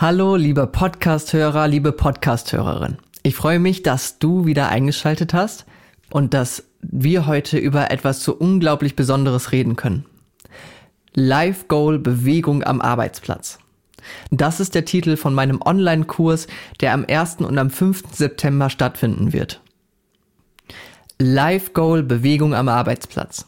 Hallo, lieber Podcast-Hörer, liebe Podcast-Hörerin. Ich freue mich, dass du wieder eingeschaltet hast und dass wir heute über etwas so unglaublich Besonderes reden können. Life Goal Bewegung am Arbeitsplatz. Das ist der Titel von meinem Online-Kurs, der am 1. und am 5. September stattfinden wird. Life Goal Bewegung am Arbeitsplatz.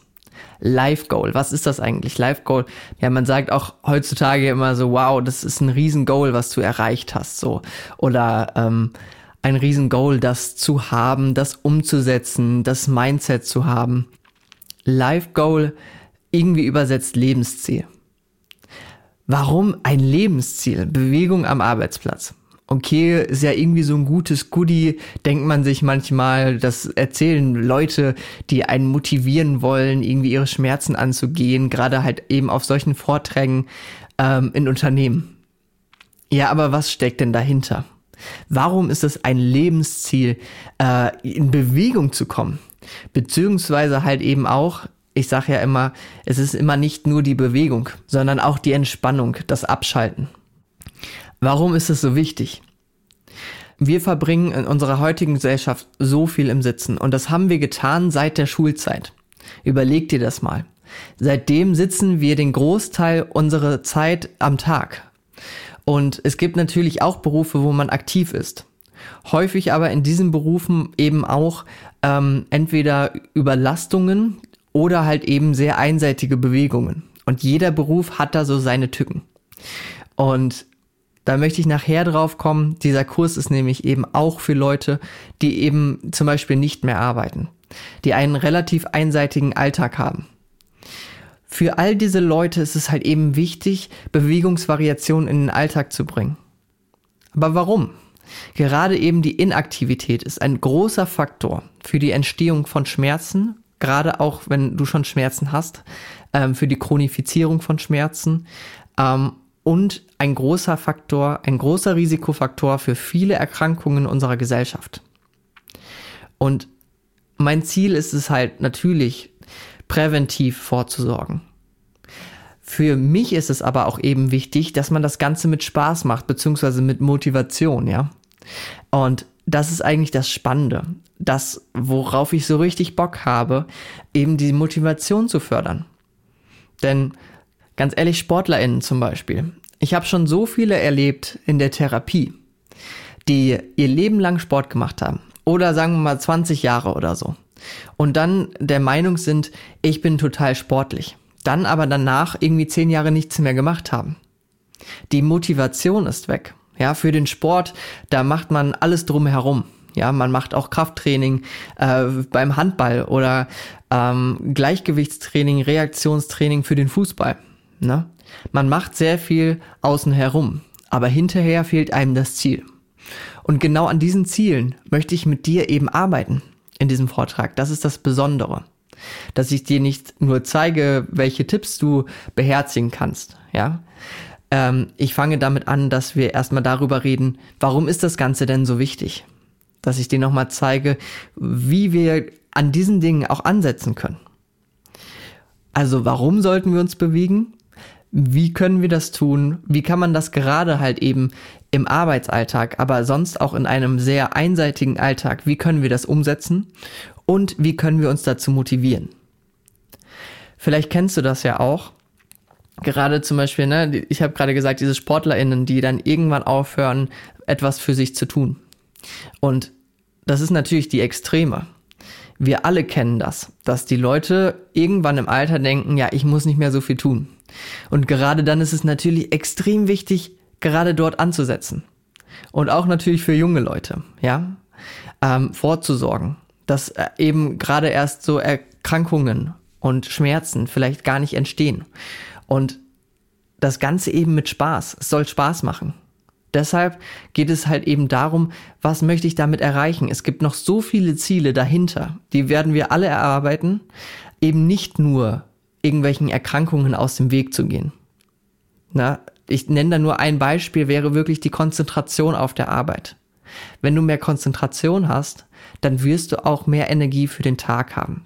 Life Goal. Was ist das eigentlich? Life Goal. Ja, man sagt auch heutzutage immer so, wow, das ist ein riesen Goal, was du erreicht hast, so. Oder ähm, ein riesen Goal, das zu haben, das umzusetzen, das Mindset zu haben. Life Goal irgendwie übersetzt Lebensziel. Warum ein Lebensziel? Bewegung am Arbeitsplatz okay, ist ja irgendwie so ein gutes Goodie, denkt man sich manchmal, das erzählen Leute, die einen motivieren wollen, irgendwie ihre Schmerzen anzugehen, gerade halt eben auf solchen Vorträgen ähm, in Unternehmen. Ja, aber was steckt denn dahinter? Warum ist es ein Lebensziel, äh, in Bewegung zu kommen? Beziehungsweise halt eben auch, ich sage ja immer, es ist immer nicht nur die Bewegung, sondern auch die Entspannung, das Abschalten. Warum ist es so wichtig? Wir verbringen in unserer heutigen Gesellschaft so viel im Sitzen und das haben wir getan seit der Schulzeit. Überleg dir das mal. Seitdem sitzen wir den Großteil unserer Zeit am Tag. Und es gibt natürlich auch Berufe, wo man aktiv ist. Häufig aber in diesen Berufen eben auch ähm, entweder Überlastungen oder halt eben sehr einseitige Bewegungen. Und jeder Beruf hat da so seine Tücken. Und da möchte ich nachher drauf kommen. Dieser Kurs ist nämlich eben auch für Leute, die eben zum Beispiel nicht mehr arbeiten, die einen relativ einseitigen Alltag haben. Für all diese Leute ist es halt eben wichtig, Bewegungsvariationen in den Alltag zu bringen. Aber warum? Gerade eben die Inaktivität ist ein großer Faktor für die Entstehung von Schmerzen, gerade auch wenn du schon Schmerzen hast, ähm, für die Chronifizierung von Schmerzen ähm, und ein großer Faktor, ein großer Risikofaktor für viele Erkrankungen unserer Gesellschaft. Und mein Ziel ist es halt natürlich, präventiv vorzusorgen. Für mich ist es aber auch eben wichtig, dass man das Ganze mit Spaß macht, beziehungsweise mit Motivation, ja. Und das ist eigentlich das Spannende. Das, worauf ich so richtig Bock habe, eben die Motivation zu fördern. Denn Ganz ehrlich, SportlerInnen zum Beispiel. Ich habe schon so viele erlebt in der Therapie, die ihr Leben lang Sport gemacht haben. Oder sagen wir mal 20 Jahre oder so. Und dann der Meinung sind, ich bin total sportlich. Dann aber danach irgendwie 10 Jahre nichts mehr gemacht haben. Die Motivation ist weg. Ja, für den Sport, da macht man alles drumherum. Ja, man macht auch Krafttraining äh, beim Handball oder ähm, Gleichgewichtstraining, Reaktionstraining für den Fußball. Ne? Man macht sehr viel außen herum, aber hinterher fehlt einem das Ziel. Und genau an diesen Zielen möchte ich mit dir eben arbeiten in diesem Vortrag. Das ist das Besondere. Dass ich dir nicht nur zeige, welche Tipps du beherzigen kannst, ja. Ähm, ich fange damit an, dass wir erstmal darüber reden, warum ist das Ganze denn so wichtig? Dass ich dir nochmal zeige, wie wir an diesen Dingen auch ansetzen können. Also warum sollten wir uns bewegen? Wie können wir das tun? Wie kann man das gerade halt eben im Arbeitsalltag, aber sonst auch in einem sehr einseitigen Alltag, wie können wir das umsetzen? Und wie können wir uns dazu motivieren? Vielleicht kennst du das ja auch. Gerade zum Beispiel, ne, ich habe gerade gesagt, diese SportlerInnen, die dann irgendwann aufhören, etwas für sich zu tun. Und das ist natürlich die Extreme. Wir alle kennen das, dass die Leute irgendwann im Alter denken, ja, ich muss nicht mehr so viel tun. Und gerade dann ist es natürlich extrem wichtig, gerade dort anzusetzen. Und auch natürlich für junge Leute, ja, ähm, vorzusorgen, dass äh, eben gerade erst so Erkrankungen und Schmerzen vielleicht gar nicht entstehen. Und das Ganze eben mit Spaß. Es soll Spaß machen. Deshalb geht es halt eben darum, was möchte ich damit erreichen? Es gibt noch so viele Ziele dahinter, die werden wir alle erarbeiten, eben nicht nur irgendwelchen Erkrankungen aus dem Weg zu gehen. Na, ich nenne da nur ein Beispiel, wäre wirklich die Konzentration auf der Arbeit. Wenn du mehr Konzentration hast, dann wirst du auch mehr Energie für den Tag haben.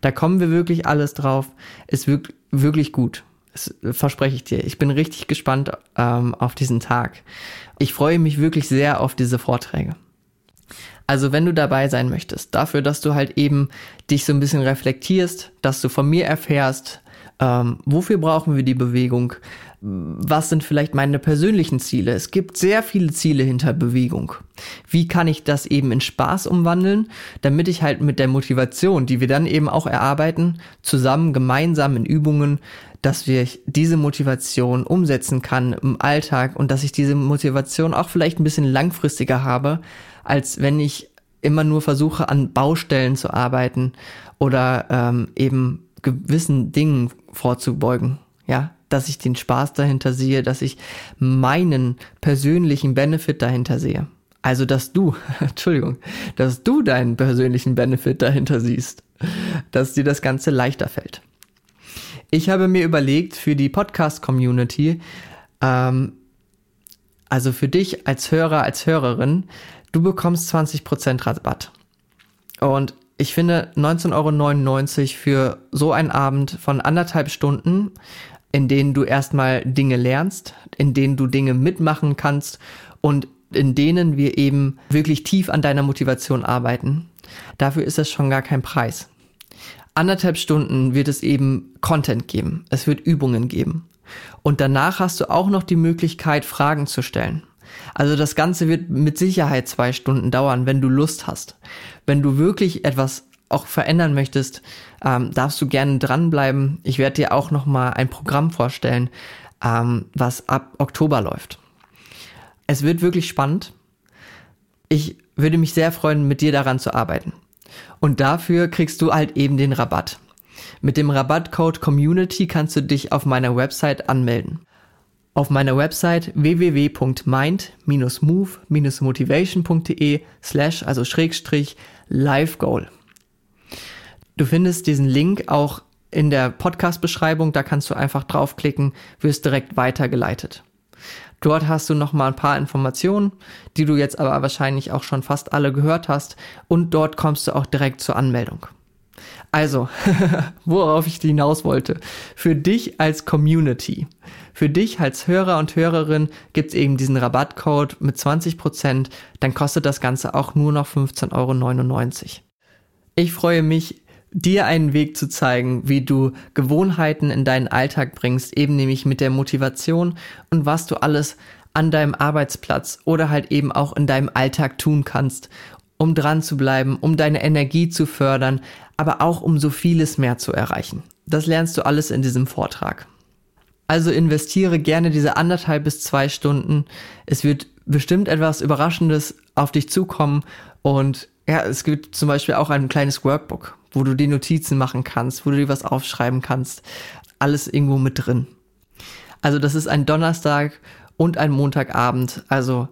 Da kommen wir wirklich alles drauf, ist wirklich gut. Das verspreche ich dir. Ich bin richtig gespannt ähm, auf diesen Tag. Ich freue mich wirklich sehr auf diese Vorträge. Also wenn du dabei sein möchtest, dafür, dass du halt eben dich so ein bisschen reflektierst, dass du von mir erfährst, ähm, wofür brauchen wir die Bewegung, was sind vielleicht meine persönlichen Ziele. Es gibt sehr viele Ziele hinter Bewegung. Wie kann ich das eben in Spaß umwandeln, damit ich halt mit der Motivation, die wir dann eben auch erarbeiten, zusammen gemeinsam in Übungen, dass wir diese Motivation umsetzen kann im Alltag und dass ich diese Motivation auch vielleicht ein bisschen langfristiger habe, als wenn ich immer nur versuche, an Baustellen zu arbeiten oder ähm, eben gewissen Dingen vorzubeugen. Ja, dass ich den Spaß dahinter sehe, dass ich meinen persönlichen Benefit dahinter sehe. Also, dass du, Entschuldigung, dass du deinen persönlichen Benefit dahinter siehst, dass dir das Ganze leichter fällt. Ich habe mir überlegt, für die Podcast-Community, ähm, also für dich als Hörer, als Hörerin, du bekommst 20% Rabatt. Und ich finde 19,99 Euro für so einen Abend von anderthalb Stunden in denen du erstmal Dinge lernst, in denen du Dinge mitmachen kannst und in denen wir eben wirklich tief an deiner Motivation arbeiten. Dafür ist das schon gar kein Preis. Anderthalb Stunden wird es eben Content geben. Es wird Übungen geben. Und danach hast du auch noch die Möglichkeit, Fragen zu stellen. Also das Ganze wird mit Sicherheit zwei Stunden dauern, wenn du Lust hast. Wenn du wirklich etwas auch verändern möchtest, ähm, darfst du gerne dranbleiben. Ich werde dir auch noch mal ein Programm vorstellen, ähm, was ab Oktober läuft. Es wird wirklich spannend. Ich würde mich sehr freuen, mit dir daran zu arbeiten. Und dafür kriegst du halt eben den Rabatt. Mit dem Rabattcode Community kannst du dich auf meiner Website anmelden. Auf meiner Website www.mind-move-motivation.de slash, also Schrägstrich, Live Goal. Du findest diesen Link auch in der Podcast-Beschreibung, da kannst du einfach draufklicken, wirst direkt weitergeleitet. Dort hast du noch mal ein paar Informationen, die du jetzt aber wahrscheinlich auch schon fast alle gehört hast und dort kommst du auch direkt zur Anmeldung. Also, worauf ich hinaus wollte, für dich als Community, für dich als Hörer und Hörerin gibt es eben diesen Rabattcode mit 20%, dann kostet das Ganze auch nur noch 15,99 Euro. Ich freue mich dir einen Weg zu zeigen, wie du Gewohnheiten in deinen Alltag bringst, eben nämlich mit der Motivation und was du alles an deinem Arbeitsplatz oder halt eben auch in deinem Alltag tun kannst, um dran zu bleiben, um deine Energie zu fördern, aber auch um so vieles mehr zu erreichen. Das lernst du alles in diesem Vortrag. Also investiere gerne diese anderthalb bis zwei Stunden. Es wird bestimmt etwas Überraschendes auf dich zukommen und ja, es gibt zum Beispiel auch ein kleines Workbook, wo du die Notizen machen kannst, wo du dir was aufschreiben kannst. Alles irgendwo mit drin. Also das ist ein Donnerstag und ein Montagabend, also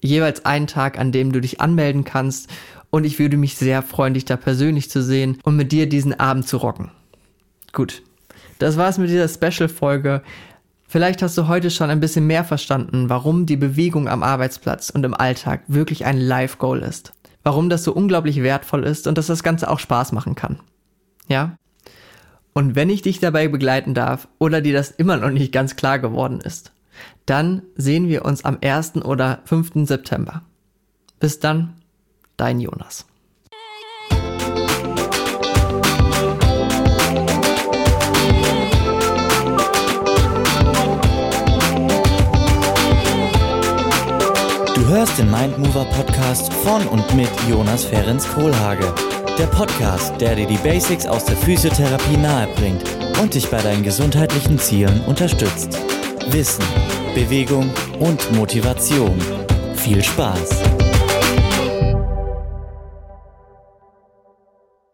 jeweils ein Tag, an dem du dich anmelden kannst. Und ich würde mich sehr freuen, dich da persönlich zu sehen und mit dir diesen Abend zu rocken. Gut, das war's mit dieser Special-Folge. Vielleicht hast du heute schon ein bisschen mehr verstanden, warum die Bewegung am Arbeitsplatz und im Alltag wirklich ein Life-Goal ist warum das so unglaublich wertvoll ist und dass das Ganze auch Spaß machen kann. Ja? Und wenn ich dich dabei begleiten darf oder dir das immer noch nicht ganz klar geworden ist, dann sehen wir uns am 1. oder 5. September. Bis dann, dein Jonas. Du hörst den Mindmover Podcast von und mit Jonas Ferenc Kohlhage. Der Podcast, der dir die Basics aus der Physiotherapie nahebringt und dich bei deinen gesundheitlichen Zielen unterstützt. Wissen, Bewegung und Motivation. Viel Spaß!